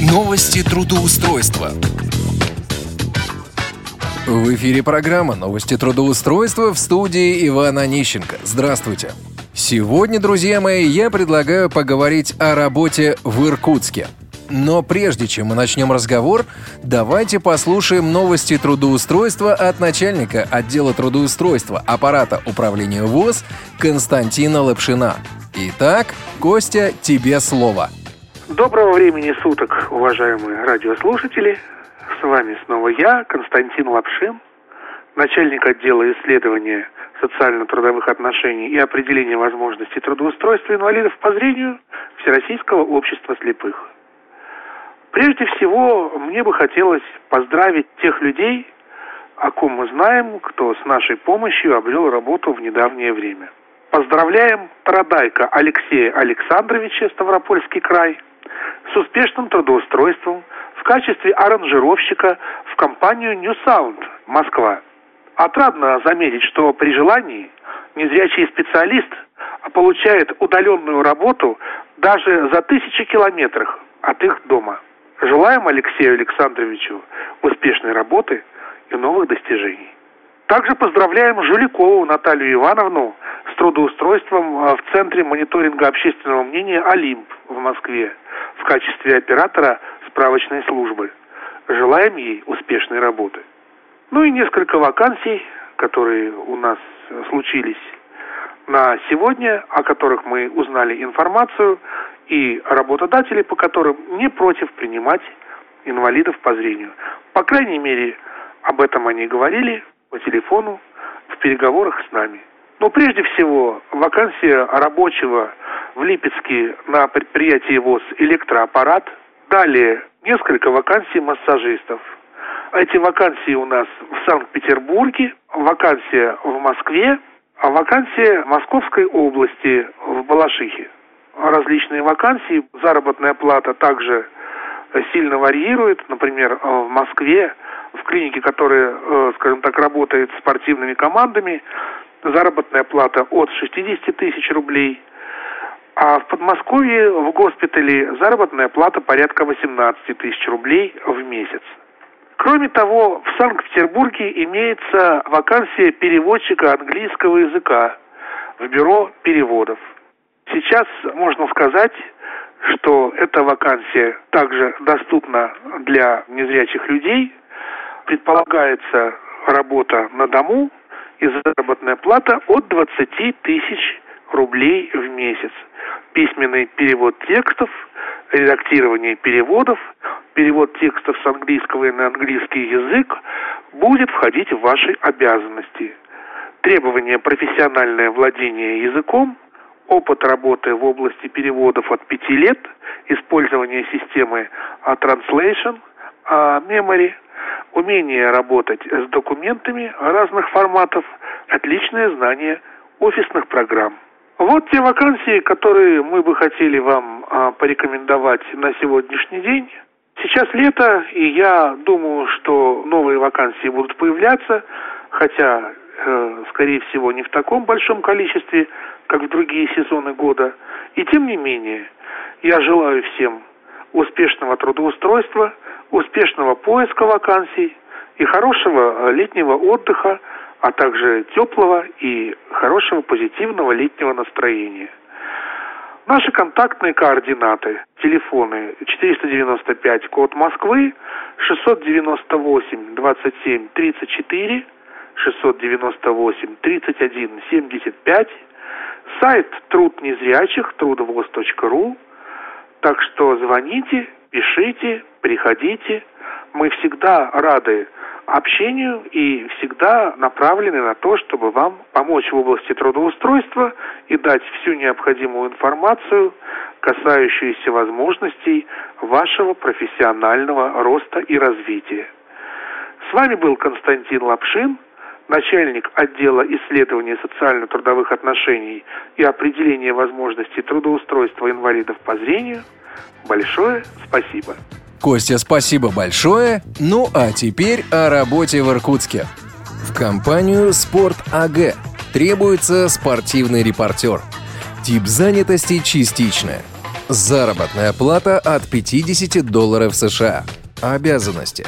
Новости трудоустройства. В эфире программа «Новости трудоустройства» в студии Ивана Нищенко. Здравствуйте. Сегодня, друзья мои, я предлагаю поговорить о работе в Иркутске. Но прежде чем мы начнем разговор, давайте послушаем новости трудоустройства от начальника отдела трудоустройства аппарата управления ВОЗ Константина Лапшина. Итак, Костя, тебе слово. Доброго времени суток, уважаемые радиослушатели. С вами снова я, Константин Лапшин, начальник отдела исследования социально-трудовых отношений и определения возможностей трудоустройства инвалидов по зрению Всероссийского общества слепых. Прежде всего, мне бы хотелось поздравить тех людей, о ком мы знаем, кто с нашей помощью обрел работу в недавнее время. Поздравляем Тарадайка Алексея Александровича, Ставропольский край – с успешным трудоустройством в качестве аранжировщика в компанию New Sound Москва. Отрадно заметить, что при желании незрячий специалист получает удаленную работу даже за тысячи километров от их дома. Желаем Алексею Александровичу успешной работы и новых достижений. Также поздравляем Жуликову Наталью Ивановну с трудоустройством в Центре мониторинга общественного мнения «Олимп» в Москве в качестве оператора справочной службы. Желаем ей успешной работы. Ну и несколько вакансий, которые у нас случились на сегодня, о которых мы узнали информацию, и работодатели, по которым не против принимать инвалидов по зрению. По крайней мере, об этом они говорили по телефону в переговорах с нами. Но прежде всего, вакансия рабочего в Липецке на предприятии ВОЗ электроаппарат. Далее несколько вакансий массажистов. Эти вакансии у нас в Санкт-Петербурге, вакансия в Москве, а вакансия в Московской области в Балашихе. Различные вакансии, заработная плата также сильно варьирует. Например, в Москве, в клинике, которая, э, скажем так, работает с спортивными командами, заработная плата от 60 тысяч рублей а в Подмосковье в госпитале заработная плата порядка 18 тысяч рублей в месяц. Кроме того, в Санкт-Петербурге имеется вакансия переводчика английского языка в бюро переводов. Сейчас можно сказать, что эта вакансия также доступна для незрячих людей. Предполагается работа на дому и заработная плата от 20 тысяч рублей в месяц письменный перевод текстов, редактирование переводов, перевод текстов с английского на английский язык будет входить в ваши обязанности. Требования профессиональное владение языком, опыт работы в области переводов от 5 лет, использование системы Translation, Memory, умение работать с документами разных форматов, отличное знание офисных программ. Вот те вакансии, которые мы бы хотели вам а, порекомендовать на сегодняшний день. Сейчас лето, и я думаю, что новые вакансии будут появляться, хотя, э, скорее всего, не в таком большом количестве, как в другие сезоны года. И тем не менее, я желаю всем успешного трудоустройства, успешного поиска вакансий и хорошего э, летнего отдыха – а также теплого и хорошего позитивного летнего настроения. Наши контактные координаты, телефоны 495 код Москвы, 698 27 34, 698 31 75, сайт труд незрячих трудовоз.ру. Так что звоните, пишите, приходите. Мы всегда рады общению и всегда направлены на то, чтобы вам помочь в области трудоустройства и дать всю необходимую информацию, касающуюся возможностей вашего профессионального роста и развития. С вами был Константин Лапшин, начальник отдела исследования социально-трудовых отношений и определения возможностей трудоустройства инвалидов по зрению. Большое спасибо. Костя, спасибо большое. Ну а теперь о работе в Иркутске. В компанию «Спорт АГ» требуется спортивный репортер. Тип занятости частичная. Заработная плата от 50 долларов США. Обязанности.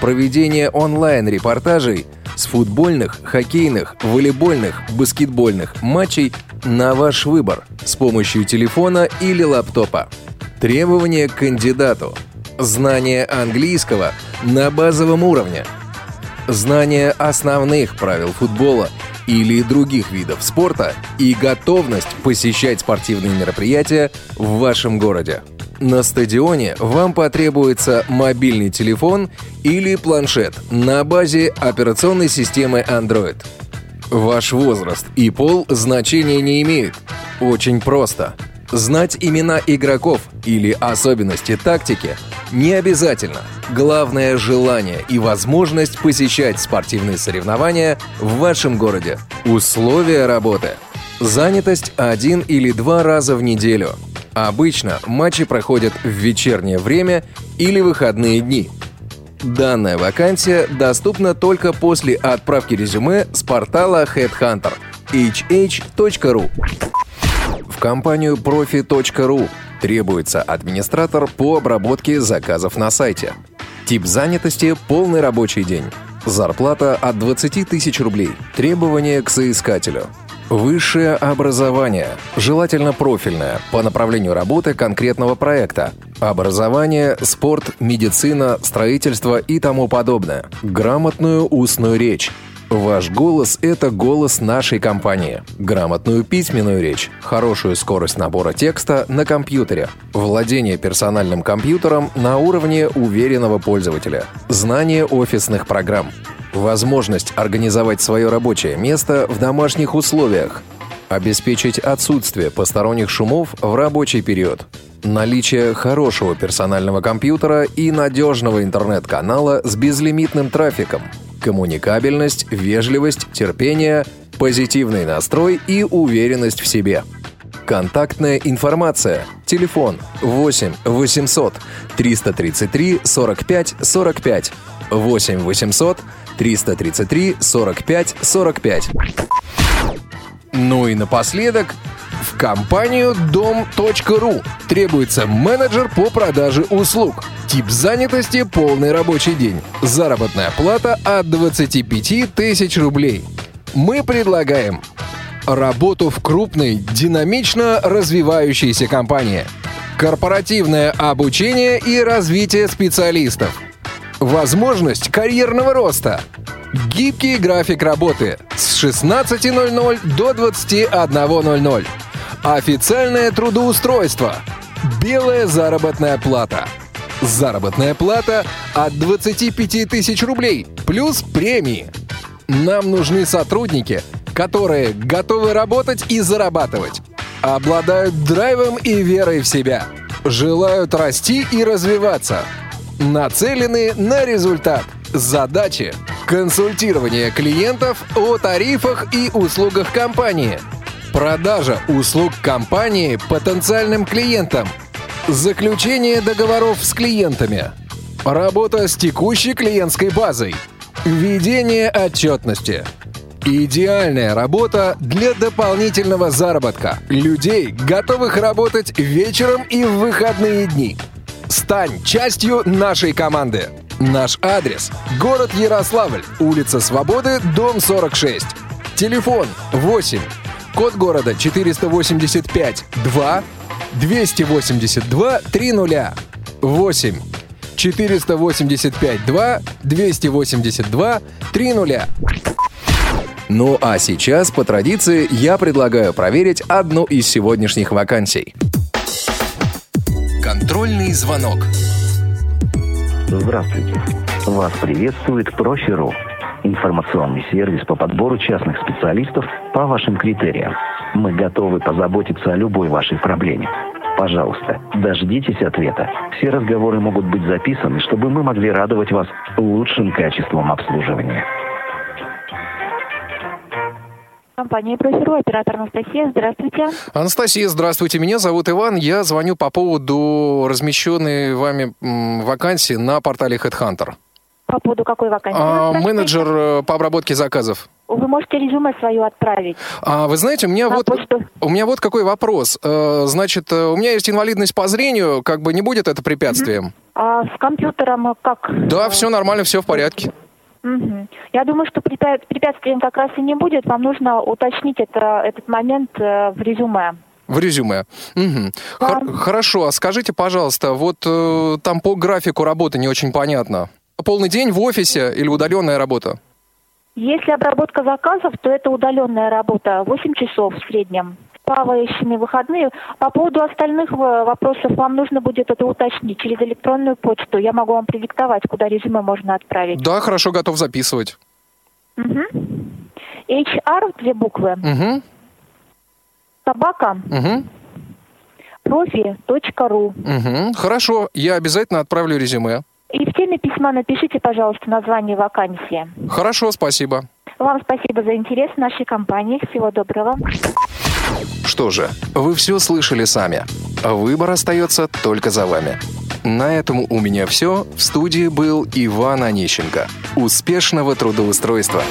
Проведение онлайн-репортажей с футбольных, хоккейных, волейбольных, баскетбольных матчей на ваш выбор с помощью телефона или лаптопа. Требования к кандидату. Знание английского на базовом уровне. Знание основных правил футбола или других видов спорта и готовность посещать спортивные мероприятия в вашем городе. На стадионе вам потребуется мобильный телефон или планшет на базе операционной системы Android. Ваш возраст и пол значения не имеют. Очень просто. Знать имена игроков или особенности тактики не обязательно. Главное – желание и возможность посещать спортивные соревнования в вашем городе. Условия работы. Занятость один или два раза в неделю. Обычно матчи проходят в вечернее время или выходные дни. Данная вакансия доступна только после отправки резюме с портала Headhunter hh.ru компанию Profi.ru требуется администратор по обработке заказов на сайте. Тип занятости – полный рабочий день. Зарплата от 20 тысяч рублей. Требования к соискателю. Высшее образование, желательно профильное, по направлению работы конкретного проекта. Образование, спорт, медицина, строительство и тому подобное. Грамотную устную речь, Ваш голос — это голос нашей компании. Грамотную письменную речь, хорошую скорость набора текста на компьютере, владение персональным компьютером на уровне уверенного пользователя, знание офисных программ, возможность организовать свое рабочее место в домашних условиях, обеспечить отсутствие посторонних шумов в рабочий период, наличие хорошего персонального компьютера и надежного интернет-канала с безлимитным трафиком — коммуникабельность, вежливость, терпение, позитивный настрой и уверенность в себе. Контактная информация. Телефон 8 800 333 45 45. 8 800 333 45 45. Ну и напоследок, в компанию дом.ру требуется менеджер по продаже услуг – Тип занятости – полный рабочий день. Заработная плата от 25 тысяч рублей. Мы предлагаем работу в крупной, динамично развивающейся компании, корпоративное обучение и развитие специалистов, возможность карьерного роста, гибкий график работы с 16.00 до 21.00, официальное трудоустройство, белая заработная плата – Заработная плата от 25 тысяч рублей, плюс премии. Нам нужны сотрудники, которые готовы работать и зарабатывать, обладают драйвом и верой в себя, желают расти и развиваться, нацелены на результат, задачи, консультирование клиентов о тарифах и услугах компании, продажа услуг компании потенциальным клиентам – Заключение договоров с клиентами. Работа с текущей клиентской базой. Ведение отчетности. Идеальная работа для дополнительного заработка. Людей, готовых работать вечером и в выходные дни. Стань частью нашей команды. Наш адрес – город Ярославль, улица Свободы, дом 46. Телефон 8, код города 485 2 282 30 8 485 2 282 30. Ну а сейчас, по традиции, я предлагаю проверить одну из сегодняшних вакансий. Контрольный звонок. Здравствуйте. Вас приветствует Профи.ру. Информационный сервис по подбору частных специалистов по вашим критериям. Мы готовы позаботиться о любой вашей проблеме. Пожалуйста, дождитесь ответа. Все разговоры могут быть записаны, чтобы мы могли радовать вас лучшим качеством обслуживания. Компания «Профиру», оператор Анастасия. Здравствуйте. Анастасия, здравствуйте. Меня зовут Иван. Я звоню по поводу размещенной вами вакансии на портале HeadHunter. По поводу какой вакансии? А, менеджер э, по обработке заказов. Вы можете резюме свое отправить. А вы знаете, у меня На вот почту. у меня вот какой вопрос. Э, Значит, э, у меня есть инвалидность по зрению, как бы не будет это препятствием? А с компьютером как? Да, все нормально, все в порядке. мгм. Я думаю, что препя- препятствием как раз и не будет. Вам нужно уточнить это, этот момент в резюме. В резюме. Мгм. Хор-. Хорошо, а скажите, пожалуйста, вот э, там по графику работы не очень понятно. Полный день в офисе или удаленная работа? Если обработка заказов, то это удаленная работа, 8 часов в среднем. Плавающими выходные. По поводу остальных э, вопросов вам нужно будет это уточнить через электронную почту. Я могу вам продиктовать, куда резюме можно отправить. Да, хорошо, готов записывать. Мгм. HR, две буквы, Угу, собака, угу, профи.ру. угу. Хорошо, я обязательно отправлю резюме. Письма напишите, пожалуйста, название вакансии. Хорошо, спасибо. Вам спасибо за интерес в нашей компании. Всего доброго. Что же, вы все слышали сами. Выбор остается только за вами. На этом у меня все. В студии был Иван Онищенко. Успешного трудоустройства!